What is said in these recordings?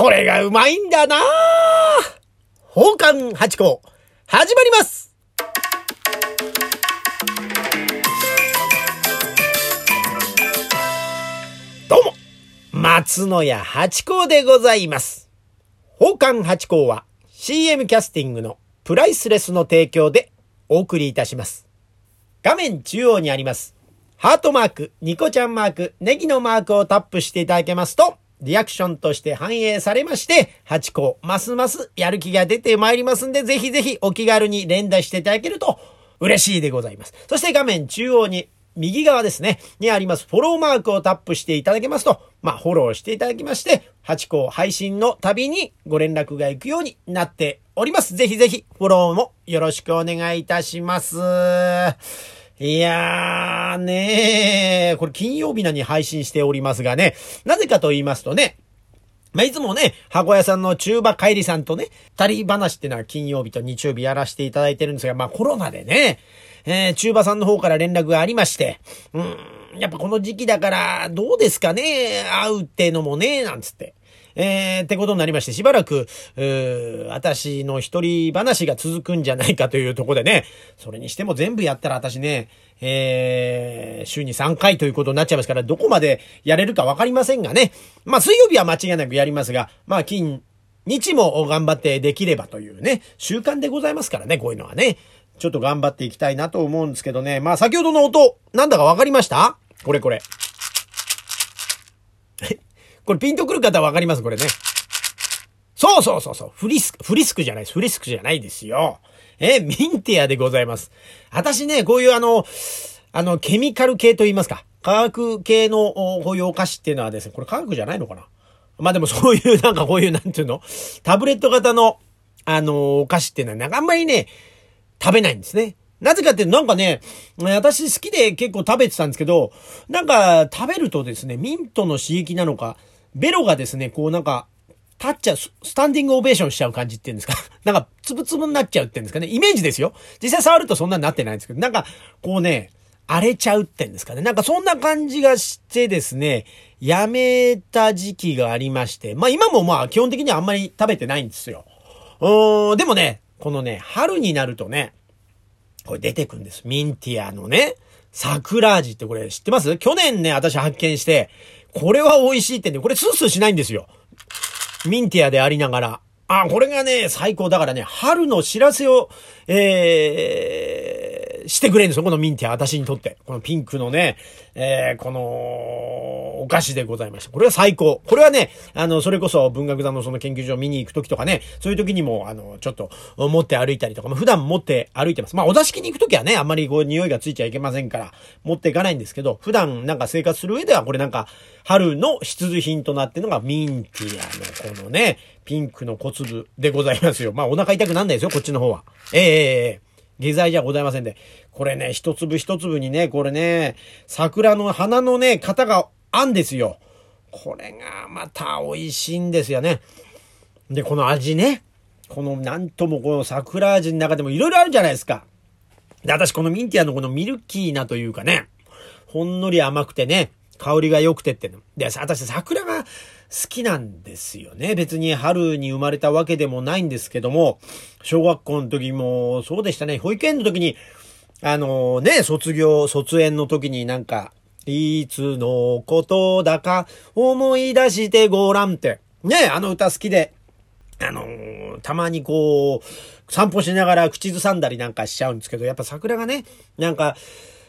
これがうまいんだな宝冠八甲、始まりますどうも、松野屋八甲でございます。宝冠八甲は CM キャスティングのプライスレスの提供でお送りいたします。画面中央にあります。ハートマーク、ニコちゃんマーク、ネギのマークをタップしていただけますと、リアクションとして反映されまして、8個、ますますやる気が出てまいりますんで、ぜひぜひお気軽に連打していただけると嬉しいでございます。そして画面中央に、右側ですね、にありますフォローマークをタップしていただけますと、まあ、フォローしていただきまして、8個配信のたびにご連絡が行くようになっております。ぜひぜひフォローもよろしくお願いいたします。いやーねー、これ金曜日なに配信しておりますがね、なぜかと言いますとね、まあ、いつもね、箱屋さんの中馬帰りさんとね、二人話ってのは金曜日と日曜日やらせていただいてるんですが、まあコロナでね、えー、中馬さんの方から連絡がありまして、うん、やっぱこの時期だから、どうですかね、会うってのもね、なんつって。えー、ってことになりまして、しばらく、うー私の一人話が続くんじゃないかというとこでね、それにしても全部やったら私ね、えー、週に3回ということになっちゃいますから、どこまでやれるかわかりませんがね。まあ、水曜日は間違いなくやりますが、まあ、金、日も頑張ってできればというね、習慣でございますからね、こういうのはね。ちょっと頑張っていきたいなと思うんですけどね。まあ、先ほどの音、なんだかわかりました？これこれ。これピンとくる方はわかります？これね。そうそうそうそう。フリスク、フリスクじゃないです。フリスクじゃないですよ。え、ミンティアでございます。私ね、こういうあの、あの、ケミカル系と言いますか。化学系のこういうお菓子っていうのはですね、これ化学じゃないのかな？まあでもそういうなんかこういうなんていうの？タブレット型のあの、お菓子っていうのはなんかあんまりね、食べないんですね。なぜかってなんかね、私好きで結構食べてたんですけど、なんか食べるとですね、ミントの刺激なのか、ベロがですね、こうなんか、立っちゃう、スタンディングオベーションしちゃう感じっていうんですか。なんか、つぶつぶになっちゃうっていうんですかね。イメージですよ。実際触るとそんなになってないんですけど、なんか、こうね、荒れちゃうってんですかね。なんかそんな感じがしてですね、やめた時期がありまして、まあ今もまあ基本的にはあんまり食べてないんですよ。うーん、でもね、このね、春になるとね、これ出てくんです。ミンティアのね、桜味ってこれ知ってます？去年ね、私発見して、これは美味しいってね、これスースーしないんですよ。ミンティアでありながら。あ、これがね、最高だからね、春の知らせを、えー、してくれんですよ、このミンティア、私にとって。このピンクのね、えー、この、お菓子でございました。これは最高。これはね、あの、それこそ文学座のその研究所を見に行くときとかね、そういうときにも、あの、ちょっと持って歩いたりとか、まあ、普段持って歩いてます。まあ、お座敷に行くときはね、あんまりこう、匂いがついちゃいけませんから、持っていかないんですけど、普段なんか生活する上では、これなんか、春の必需品となってるのがミンティアのこのね、ピンクの小粒でございますよ。まあ、お腹痛くなんないですよ、こっちの方は。ええええ下剤じゃございませんで。これね、一粒一粒にね、これね、桜の花のね、型があんですよ。これがまた美味しいんですよね。で、この味ね。このなんともこの桜味の中でもいろいろあるじゃないですか。で、私このミンティアのこのミルキーなというかね、ほんのり甘くてね、香りが良くてって。で、私桜が好きなんですよね。別に春に生まれたわけでもないんですけども、小学校の時もそうでしたね。保育園の時に、あのね、卒業、卒園の時になんか、いつのことだか思い出してごらんって。ね、あの歌好きで。あのーたまにこう、散歩しながら口ずさんだりなんかしちゃうんですけど、やっぱ桜がね、なんか、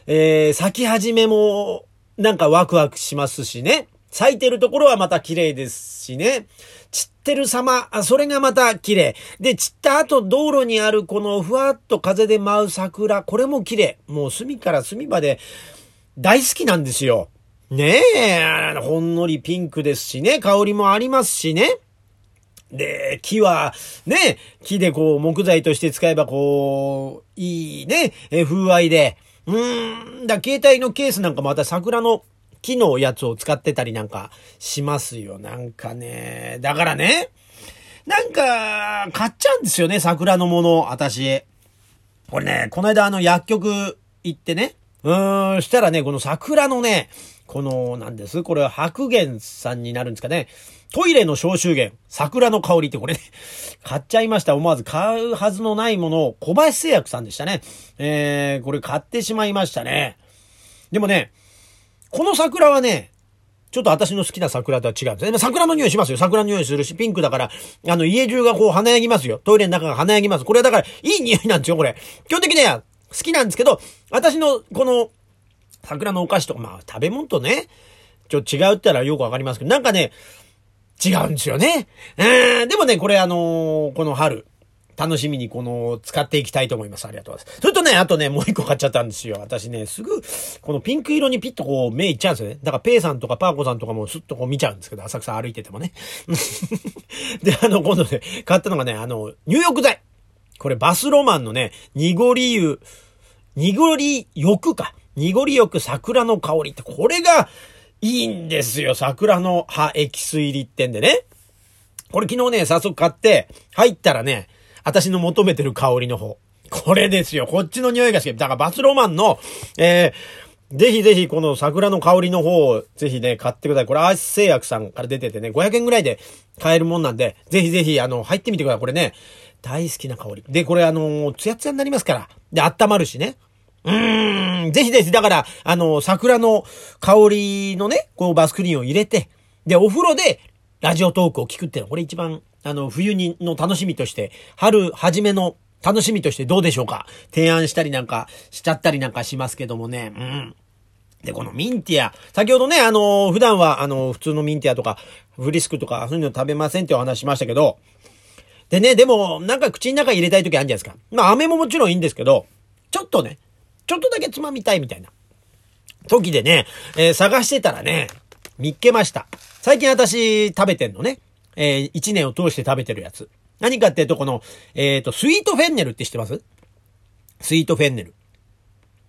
えー、咲き始めも、なんかワクワクしますしね。咲いてるところはまた綺麗ですしね。散ってる様、あそれがまた綺麗。で、散った後道路にあるこのふわっと風で舞う桜、これも綺麗。もう隅から隅まで大好きなんですよ。ねえ、ほんのりピンクですしね、香りもありますしね。で、木は、ね、木でこう、木材として使えばこう、いいね、風合いで。うーん、だ、携帯のケースなんかまた桜の木のやつを使ってたりなんかしますよ。なんかね。だからね、なんか、買っちゃうんですよね、桜のもの、私。これね、この間あの薬局行ってね、うーん、したらね、この桜のね、この、なんです、これは白源さんになるんですかね。トイレの消臭源、桜の香りってこれね、買っちゃいました。思わず買うはずのないものを小林製薬さんでしたね。えー、これ買ってしまいましたね。でもね、この桜はね、ちょっと私の好きな桜とは違うんですね。桜の匂いしますよ。桜の匂いするし、ピンクだから、あの、家中がこう華やぎますよ。トイレの中が華やぎます。これはだから、いい匂いなんですよ、これ。基本的には好きなんですけど、私のこの、桜のお菓子とか、まあ、食べ物とね、ちょっと違うって言ったらよくわかりますけど、なんかね、違うんですよね。うん、でもね、これあのー、この春、楽しみにこの、使っていきたいと思います。ありがとうございます。それとね、あとね、もう一個買っちゃったんですよ。私ね、すぐ、このピンク色にピッとこう、目いっちゃうんですよね。だから、ペイさんとかパーコさんとかもスッとこう見ちゃうんですけど、浅草歩いててもね。で、あの、今度ね、買ったのがね、あの、入浴剤。これ、バスロマンのね、濁り湯、濁り浴か。濁り浴桜の香りって、これが、いいんですよ。桜の葉エキス入りってんでね。これ昨日ね、早速買って、入ったらね、私の求めてる香りの方。これですよ。こっちの匂いが好き。だからバスロマンの、えー、ぜひぜひこの桜の香りの方をぜひね、買ってください。これアース製薬さんから出ててね、500円ぐらいで買えるもんなんで、ぜひぜひあの、入ってみてください。これね、大好きな香り。で、これあの、ツヤツヤになりますから。で、温まるしね。うーん、ぜひぜひ、だから、あの、桜の香りのね、このバスクリーンを入れて、で、お風呂でラジオトークを聞くっていうのは、これ一番、あの、冬にの楽しみとして、春初めの楽しみとしてどうでしょうか？提案したりなんかしちゃったりなんかしますけどもね。うん。で、このミンティア。先ほどね、あの、普段は、あの、普通のミンティアとか、フリスクとか、そういうの食べませんってお話しましたけど、でね、でも、なんか口の中入れたい時あるじゃないですか。まあ、飴ももちろんいいんですけど、ちょっとね、ちょっとだけつまみたいみたいな時でね、えー、探してたらね、見っけました。最近私食べてんのね。えー、一年を通して食べてるやつ。何かっていうと、この、えっ、ー、と、スイートフェンネルって知ってます？スイートフェンネル。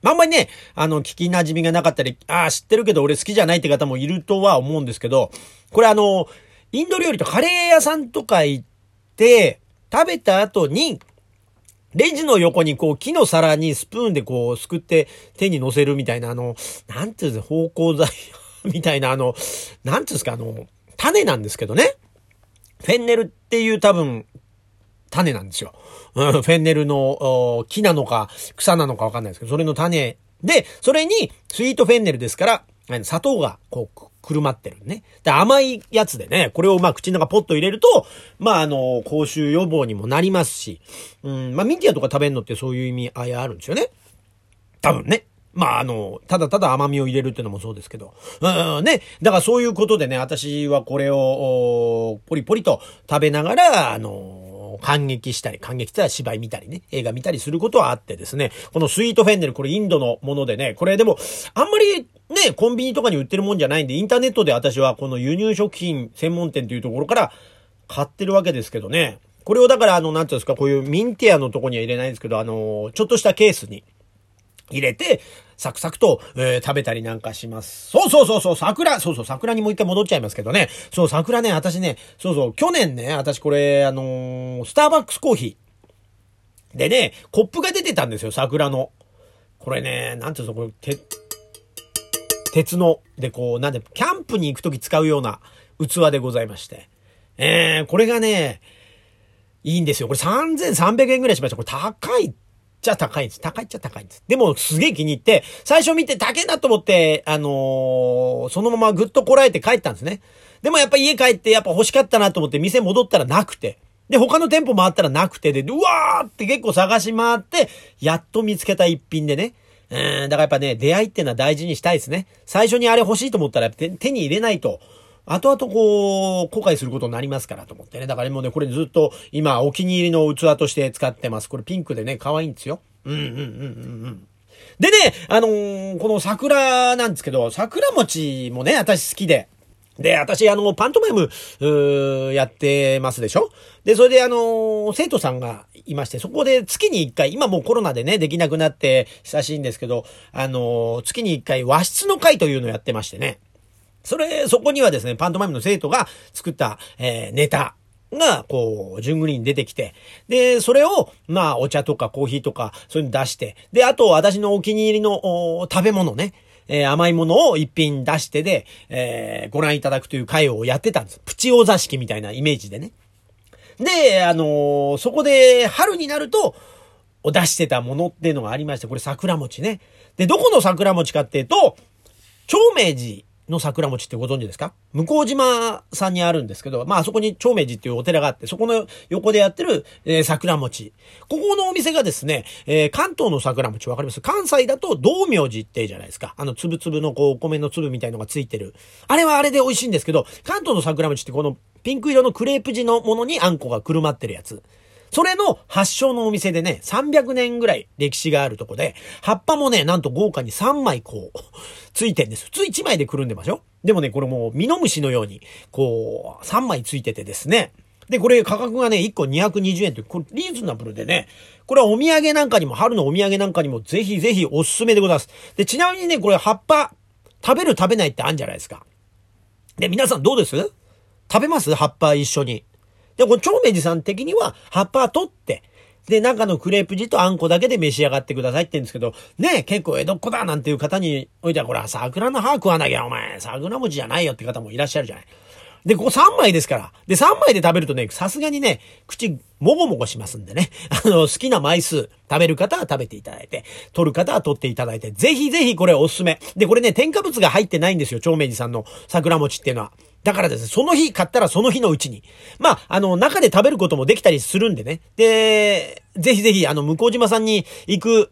あんまりね、あの、聞き馴染みがなかったり、ああ、知ってるけど俺好きじゃないって方もいるとは思うんですけど、これあの、インド料理とカレー屋さんとか行って、食べた後に、レジの横にこう木の皿にスプーンでこうすくって手に乗せるみたいなあの、なんていうんですか、芳香剤みたいなあの、なんていうんですか、あの、種なんですけどね。フェンネルっていう多分、種なんですよ。うん、フェンネルの木なのか草なのかわかんないですけど、それの種で、それにスイートフェンネルですから、砂糖がこうくるまってるね。で、甘いやつでね、これをまあ口の中ポッと入れると、まああの、口臭予防にもなりますし、うん、まあミンティアとか食べるのってそういう意味合いあるんですよね。多分ね。まあ、あの、ただただ甘みを入れるっていうのもそうですけど。うん、ね。だからそういうことでね、私はこれを、ポリポリと食べながら、あの、感激したり、感激したら芝居見たりね、映画見たりすることはあってですね、このスイートフェンネル、これインドのものでね、これでも、あんまりね、コンビニとかに売ってるもんじゃないんで、インターネットで私はこの輸入食品専門店というところから買ってるわけですけどね。これをだから、あの、なんていうんですか、こういうミンティアのとこには入れないんですけど、あの、ちょっとしたケースに入れて、サクサクと、えー、食べたりなんかします。そうそうそうそう、桜、そうそう、桜にもう一回戻っちゃいますけどね。そう、桜ね、私ね、そうそう、去年ね、私これ、あのー、スターバックスコーヒー。でね、コップが出てたんですよ、桜の。これね、なんていうの、これ、て、鉄の、で、こう、なんで、キャンプに行くとき使うような器でございまして。えー、これがね、いいんですよ。これ3300円ぐらいしました。これ高いちゃ高いんです。高いっちゃ高いんです。でも、すげえ気に入って、最初見て高えなと思って、あのー、そのままぐっとこらえて帰ったんですね。でもやっぱ家帰ってやっぱ欲しかったなと思って店戻ったらなくて。で、他の店舗回ったらなくてで、うわーって結構探し回って、やっと見つけた一品でね。うん、だからやっぱね、出会いってのは大事にしたいですね。最初にあれ欲しいと思ったら手に入れないと。後々こう、後悔することになりますからと思ってね。だからもうね、これずっと今お気に入りの器として使ってます。これピンクでね、可愛いんですよ。うんうんうんうんうん。でね、あのー、この桜なんですけど、桜餅もね、私好きで。で、私、あの、パントマイム、うやってますでしょ？で、それで、あの、生徒さんがいまして、そこで月に一回、今もうコロナでね、できなくなって久しいんですけど、あの、月に一回和室の会というのをやってましてね。それ、そこにはですね、パントマイムの生徒が作った、えー、ネタが、こう、順繰りに出てきて、で、それを、まあ、お茶とかコーヒーとか、そういうの出して、で、あと、私のお気に入りの、食べ物ね、えー、甘いものを一品出してで、えー、ご覧いただくという会をやってたんです。プチお座敷みたいなイメージでね。で、あのー、そこで春になると、を出してたものっていうのがありまして、これ桜餅ね。で、どこの桜餅かっていうと、長明寺の桜餅ってご存知ですか？向島さんにあるんですけど、まああそこに長明寺っていうお寺があって、そこの横でやってる、えー、桜餅。ここのお店がですね、えー、関東の桜餅わかります？関西だと道明寺ってじゃないですか。あの、つぶつぶのこう、お米の粒みたいのがついてる。あれはあれで美味しいんですけど、関東の桜餅ってこのピンク色のクレープ地のものにあんこがくるまってるやつ。それの発祥のお店でね、300年ぐらい歴史があるとこで、葉っぱもね、なんと豪華に3枚こう、ついてんです。普通1枚でくるんでましょでもね、これもう、ミノムシのように、こう、3枚ついててですね。で、これ価格がね、1個220円という、これリーズナブルでね、これはお土産なんかにも、春のお土産なんかにもぜひぜひおすすめでございます。で、ちなみにね、これ葉っぱ、食べる食べないってあるんじゃないですか。で、皆さんどうです？食べます？葉っぱ一緒に。で、これ長明寺さん的には葉っぱは取って、で、中のクレープ地とあんこだけで召し上がってくださいって言うんですけど、ね結構江戸っ子だなんていう方においては、これは桜の葉食わなきゃお前、桜餅じゃないよって方もいらっしゃるじゃない。で、ここ3枚ですから。で、3枚で食べるとね、さすがにね、口、もごもごしますんでね。あの、好きな枚数、食べる方は食べていただいて、取る方は取っていただいて、ぜひぜひこれおすすめ。で、これね、添加物が入ってないんですよ、長明寺さんの桜餅っていうのは。だからですね、その日買ったらその日のうちに。まあ、あの、中で食べることもできたりするんでね。で、ぜひぜひ、あの、向島さんに行く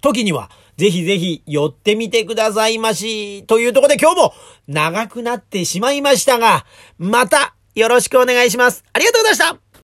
時には、ぜひぜひ寄ってみてくださいまし。というとこで今日も長くなってしまいましたが、またよろしくお願いします。ありがとうございました